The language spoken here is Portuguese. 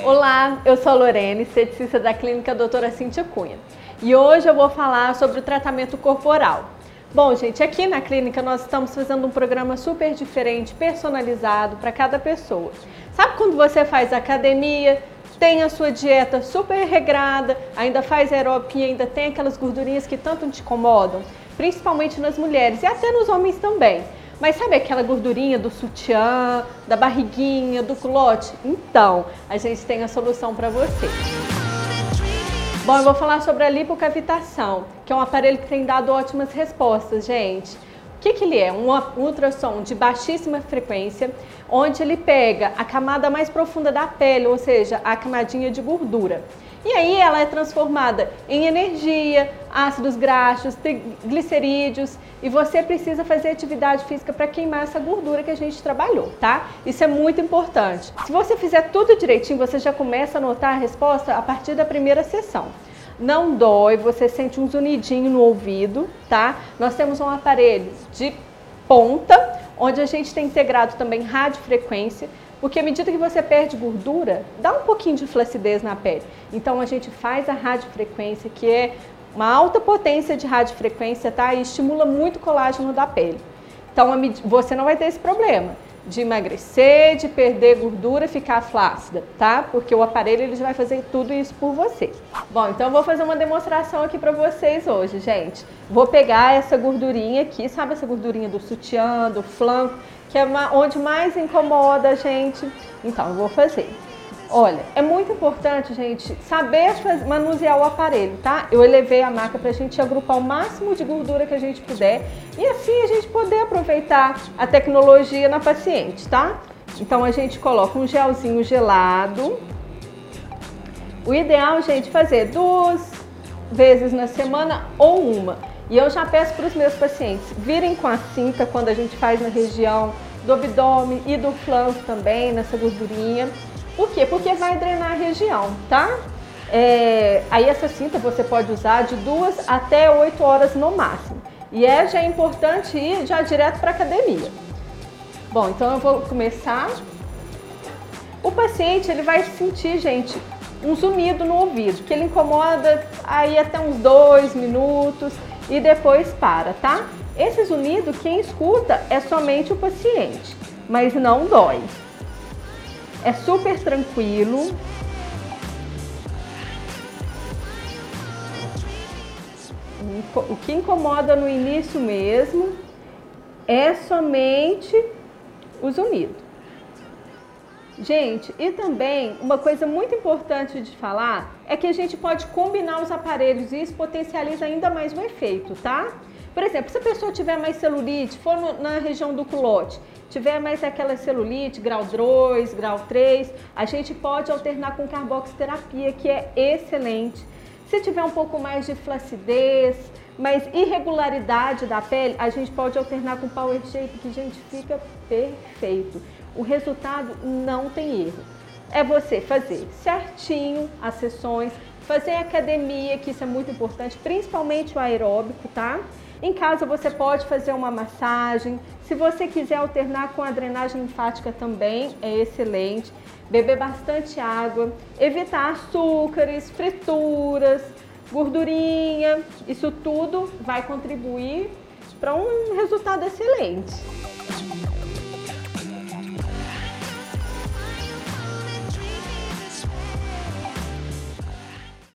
Olá, eu sou a Lorene, esteticista da clínica Doutora Cintia Cunha. E hoje eu vou falar sobre o tratamento corporal. Bom, gente, aqui na clínica nós estamos fazendo um programa super diferente, personalizado para cada pessoa. Sabe quando você faz academia, tem a sua dieta super regrada, ainda faz aeróbica e ainda tem aquelas gordurinhas que tanto te incomodam? Principalmente nas mulheres e até nos homens também. Mas sabe aquela gordurinha do sutiã, da barriguinha, do culote? Então, a gente tem a solução para você. Bom, eu vou falar sobre a lipocavitação, que é um aparelho que tem dado ótimas respostas, gente. Que, que ele é? Um ultrassom de baixíssima frequência, onde ele pega a camada mais profunda da pele, ou seja, a camadinha de gordura. E aí ela é transformada em energia, ácidos graxos, glicerídeos e você precisa fazer atividade física para queimar essa gordura que a gente trabalhou, tá? Isso é muito importante. Se você fizer tudo direitinho, você já começa a notar a resposta a partir da primeira sessão. Não dói, você sente um zunidinho no ouvido, tá? Nós temos um aparelho de ponta, onde a gente tem integrado também radiofrequência, porque à medida que você perde gordura, dá um pouquinho de flacidez na pele. Então a gente faz a radiofrequência, que é uma alta potência de radiofrequência, tá? E estimula muito o colágeno da pele. Então você não vai ter esse problema de emagrecer, de perder gordura, ficar flácida, tá? Porque o aparelho ele vai fazer tudo isso por você. Bom, então eu vou fazer uma demonstração aqui para vocês hoje, gente. Vou pegar essa gordurinha aqui, sabe essa gordurinha do sutiã, do flanco, que é onde mais incomoda a gente. Então, eu vou fazer. Olha, é muito importante, gente, saber manusear o aparelho, tá? Eu elevei a marca para a gente agrupar o máximo de gordura que a gente puder e assim a gente poder aproveitar a tecnologia na paciente, tá? Então a gente coloca um gelzinho gelado. O ideal, gente, fazer duas vezes na semana ou uma. E eu já peço para os meus pacientes virem com a cinta quando a gente faz na região do abdômen e do flanco também, nessa gordurinha. Por quê? Porque vai drenar a região, tá? É, aí essa cinta você pode usar de duas até oito horas no máximo. E é já importante ir já direto para academia. Bom, então eu vou começar. O paciente ele vai sentir, gente, um zunido no ouvido, que ele incomoda aí até uns dois minutos e depois para, tá? Esse zunido, quem escuta é somente o paciente, mas não dói. É super tranquilo. O que incomoda no início mesmo é somente o zunido. Gente, e também uma coisa muito importante de falar é que a gente pode combinar os aparelhos e isso potencializa ainda mais o efeito, tá? Por exemplo, se a pessoa tiver mais celulite, for no, na região do culote, tiver mais aquela celulite, grau 2, grau 3, a gente pode alternar com carboxiterapia, que é excelente. Se tiver um pouco mais de flacidez, mais irregularidade da pele, a gente pode alternar com Power Shape, que, gente, fica perfeito. O resultado não tem erro. É você fazer certinho as sessões, fazer academia, que isso é muito importante, principalmente o aeróbico, tá? Em casa você pode fazer uma massagem. Se você quiser alternar com a drenagem linfática também, é excelente. Beber bastante água, evitar açúcares, frituras, gordurinha. Isso tudo vai contribuir para um resultado excelente.